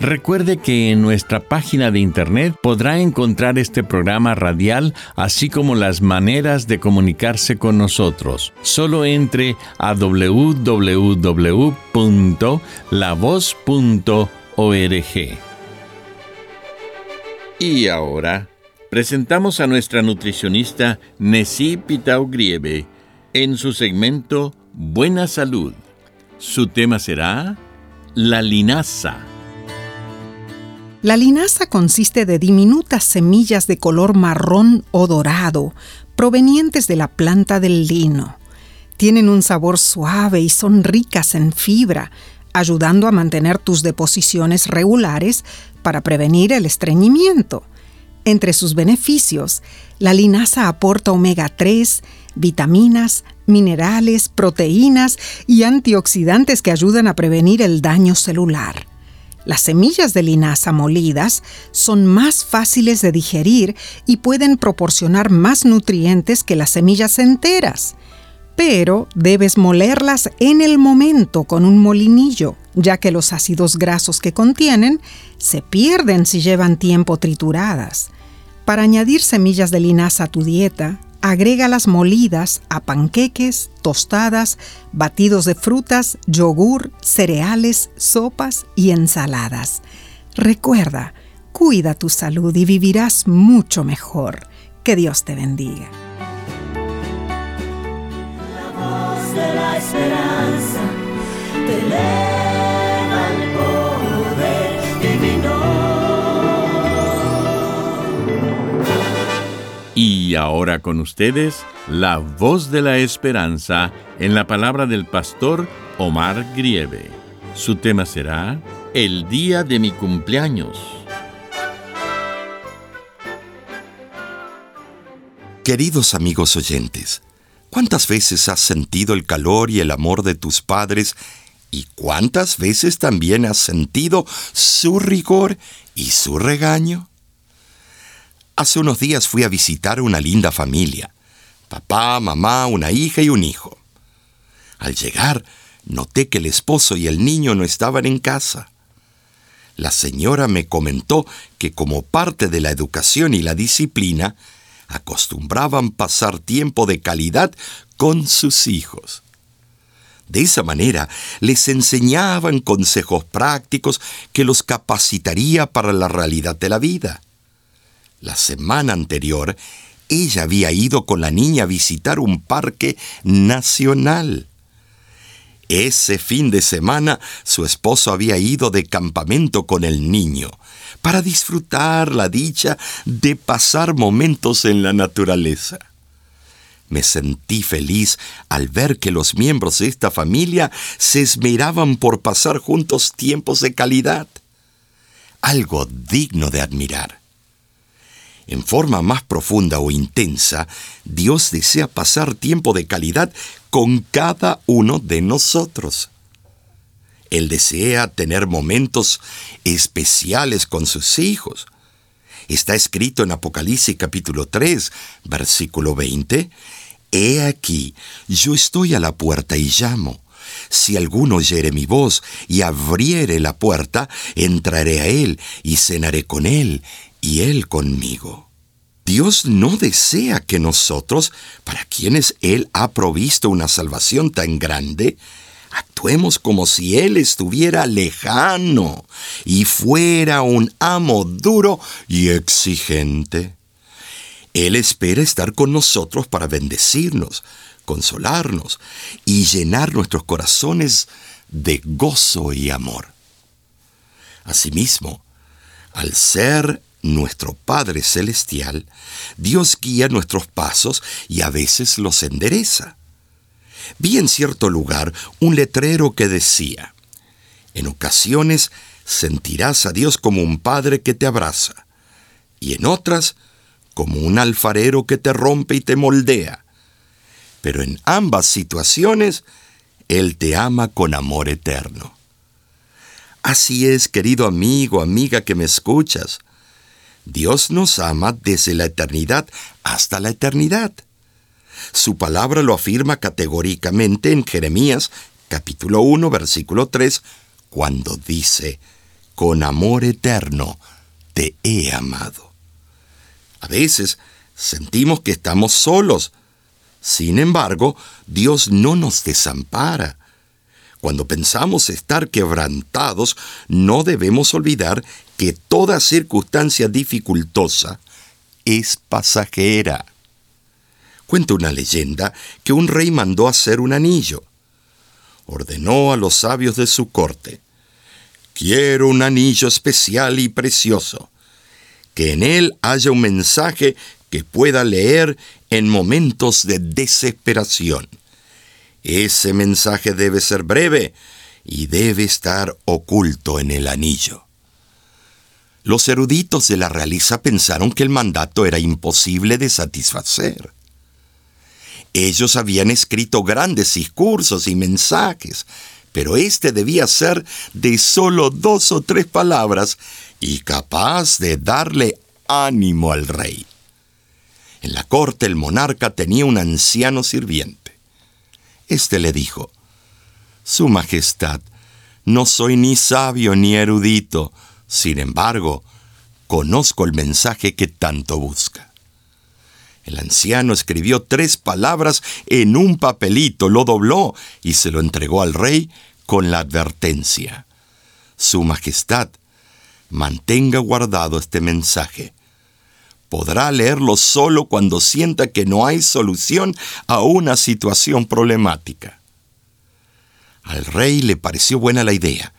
Recuerde que en nuestra página de internet podrá encontrar este programa radial, así como las maneras de comunicarse con nosotros. Solo entre a www.lavoz.org. Y ahora presentamos a nuestra nutricionista Nessie Pitau Grieve en su segmento Buena Salud. Su tema será la linaza. La linaza consiste de diminutas semillas de color marrón o dorado, provenientes de la planta del lino. Tienen un sabor suave y son ricas en fibra, ayudando a mantener tus deposiciones regulares para prevenir el estreñimiento. Entre sus beneficios, la linaza aporta omega 3, vitaminas, minerales, proteínas y antioxidantes que ayudan a prevenir el daño celular. Las semillas de linaza molidas son más fáciles de digerir y pueden proporcionar más nutrientes que las semillas enteras. Pero debes molerlas en el momento con un molinillo, ya que los ácidos grasos que contienen se pierden si llevan tiempo trituradas. Para añadir semillas de linaza a tu dieta, las molidas a panqueques, tostadas, batidos de frutas, yogur, cereales, sopas y ensaladas. Recuerda, cuida tu salud y vivirás mucho mejor. Que Dios te bendiga. La voz de la Y ahora con ustedes, la voz de la esperanza en la palabra del pastor Omar Grieve. Su tema será El día de mi cumpleaños. Queridos amigos oyentes, ¿cuántas veces has sentido el calor y el amor de tus padres y cuántas veces también has sentido su rigor y su regaño? Hace unos días fui a visitar una linda familia. Papá, mamá, una hija y un hijo. Al llegar, noté que el esposo y el niño no estaban en casa. La señora me comentó que como parte de la educación y la disciplina, acostumbraban pasar tiempo de calidad con sus hijos. De esa manera les enseñaban consejos prácticos que los capacitaría para la realidad de la vida. La semana anterior, ella había ido con la niña a visitar un parque nacional. Ese fin de semana su esposo había ido de campamento con el niño para disfrutar la dicha de pasar momentos en la naturaleza. Me sentí feliz al ver que los miembros de esta familia se esmeraban por pasar juntos tiempos de calidad. Algo digno de admirar en forma más profunda o intensa, Dios desea pasar tiempo de calidad con cada uno de nosotros. Él desea tener momentos especiales con sus hijos. Está escrito en Apocalipsis capítulo 3, versículo 20, He aquí, yo estoy a la puerta y llamo. Si alguno oyere mi voz y abriere la puerta, entraré a él y cenaré con él y Él conmigo. Dios no desea que nosotros, para quienes Él ha provisto una salvación tan grande, actuemos como si Él estuviera lejano y fuera un amo duro y exigente. Él espera estar con nosotros para bendecirnos, consolarnos y llenar nuestros corazones de gozo y amor. Asimismo, al ser nuestro Padre Celestial, Dios guía nuestros pasos y a veces los endereza. Vi en cierto lugar un letrero que decía, en ocasiones sentirás a Dios como un padre que te abraza, y en otras como un alfarero que te rompe y te moldea. Pero en ambas situaciones, Él te ama con amor eterno. Así es, querido amigo, amiga que me escuchas. Dios nos ama desde la eternidad hasta la eternidad. Su palabra lo afirma categóricamente en Jeremías capítulo 1 versículo 3, cuando dice, con amor eterno te he amado. A veces sentimos que estamos solos. Sin embargo, Dios no nos desampara. Cuando pensamos estar quebrantados, no debemos olvidar que toda circunstancia dificultosa es pasajera. Cuenta una leyenda que un rey mandó hacer un anillo. Ordenó a los sabios de su corte, Quiero un anillo especial y precioso, que en él haya un mensaje que pueda leer en momentos de desesperación. Ese mensaje debe ser breve y debe estar oculto en el anillo. Los eruditos de la realiza pensaron que el mandato era imposible de satisfacer. Ellos habían escrito grandes discursos y mensajes, pero este debía ser de solo dos o tres palabras y capaz de darle ánimo al rey. En la corte el monarca tenía un anciano sirviente. Este le dijo, Su Majestad, no soy ni sabio ni erudito, sin embargo, conozco el mensaje que tanto busca. El anciano escribió tres palabras en un papelito, lo dobló y se lo entregó al rey con la advertencia. Su Majestad, mantenga guardado este mensaje. Podrá leerlo solo cuando sienta que no hay solución a una situación problemática. Al rey le pareció buena la idea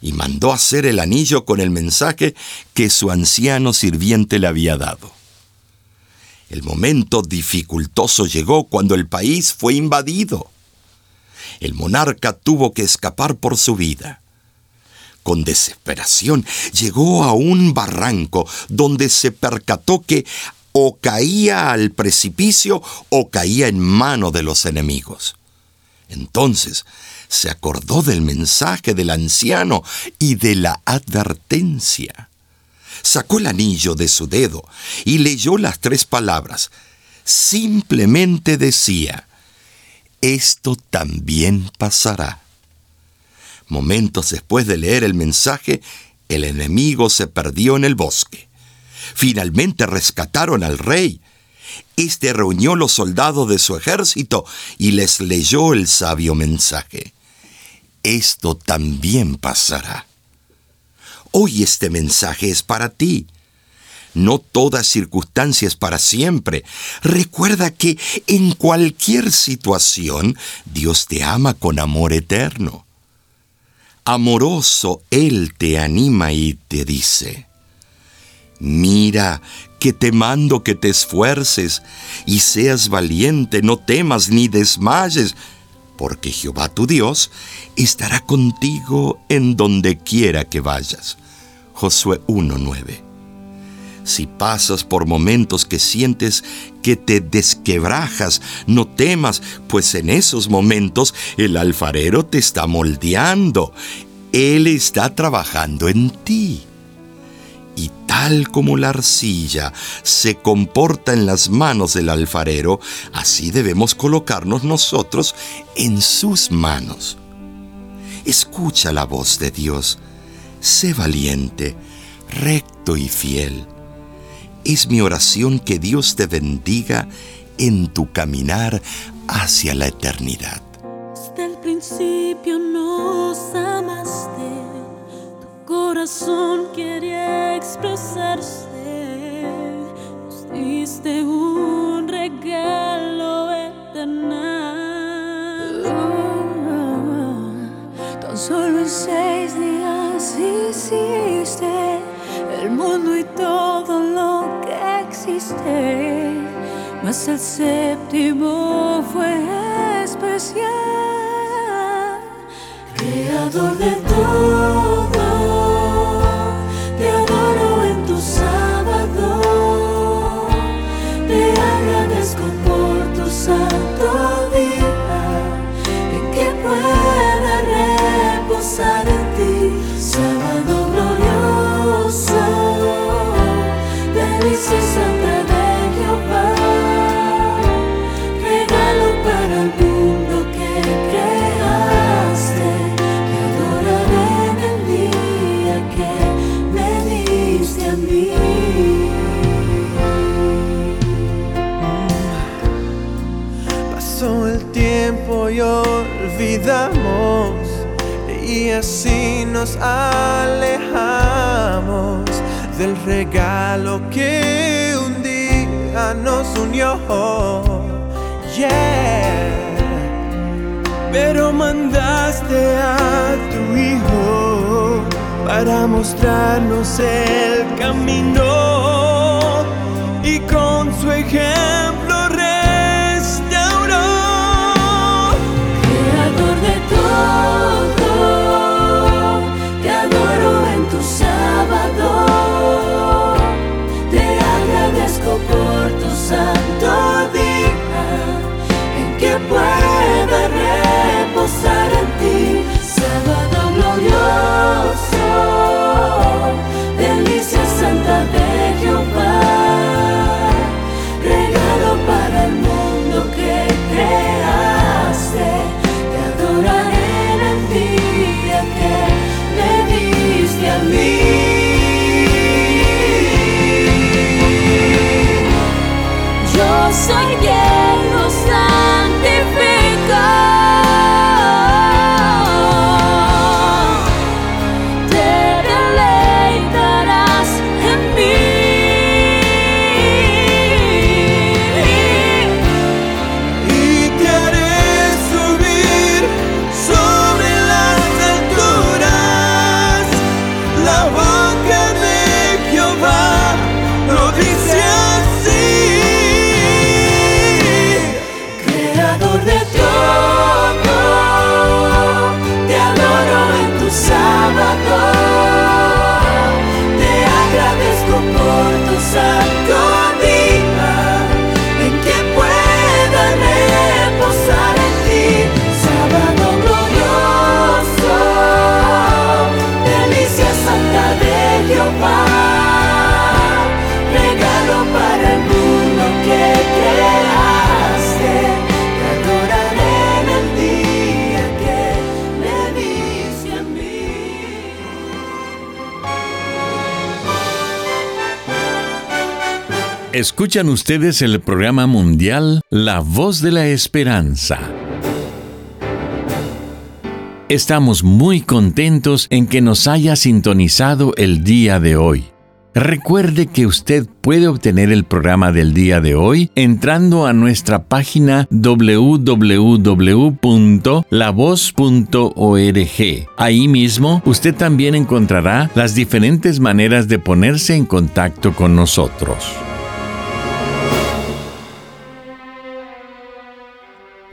y mandó hacer el anillo con el mensaje que su anciano sirviente le había dado. El momento dificultoso llegó cuando el país fue invadido. El monarca tuvo que escapar por su vida. Con desesperación llegó a un barranco donde se percató que o caía al precipicio o caía en mano de los enemigos. Entonces se acordó del mensaje del anciano y de la advertencia sacó el anillo de su dedo y leyó las tres palabras. Simplemente decía, esto también pasará. Momentos después de leer el mensaje, el enemigo se perdió en el bosque. Finalmente rescataron al rey. Este reunió los soldados de su ejército y les leyó el sabio mensaje. Esto también pasará. Hoy este mensaje es para ti. No toda circunstancia es para siempre. Recuerda que en cualquier situación Dios te ama con amor eterno. Amoroso Él te anima y te dice, Mira, que te mando que te esfuerces y seas valiente, no temas ni desmayes, porque Jehová tu Dios estará contigo en donde quiera que vayas. Josué 1.9. Si pasas por momentos que sientes que te desquebrajas, no temas, pues en esos momentos el alfarero te está moldeando. Él está trabajando en ti. Y tal como la arcilla se comporta en las manos del alfarero, así debemos colocarnos nosotros en sus manos. Escucha la voz de Dios, sé valiente, recto y fiel. Es mi oración que Dios te bendiga en tu caminar hacia la eternidad. Desde el principio nos amaste, tu corazón quería expresarse, nos diste un regalo eterno. Tan solo en seis días hiciste el mundo y todo mas el séptimo fue especial, creador de todo. Así nos alejamos del regalo que un día nos unió. Yeah. Pero mandaste a tu hijo para mostrarnos el camino y con su ejemplo restauró. Creador de todo, Escuchan ustedes el programa mundial La Voz de la Esperanza. Estamos muy contentos en que nos haya sintonizado el día de hoy. Recuerde que usted puede obtener el programa del día de hoy entrando a nuestra página www.lavoz.org. Ahí mismo usted también encontrará las diferentes maneras de ponerse en contacto con nosotros.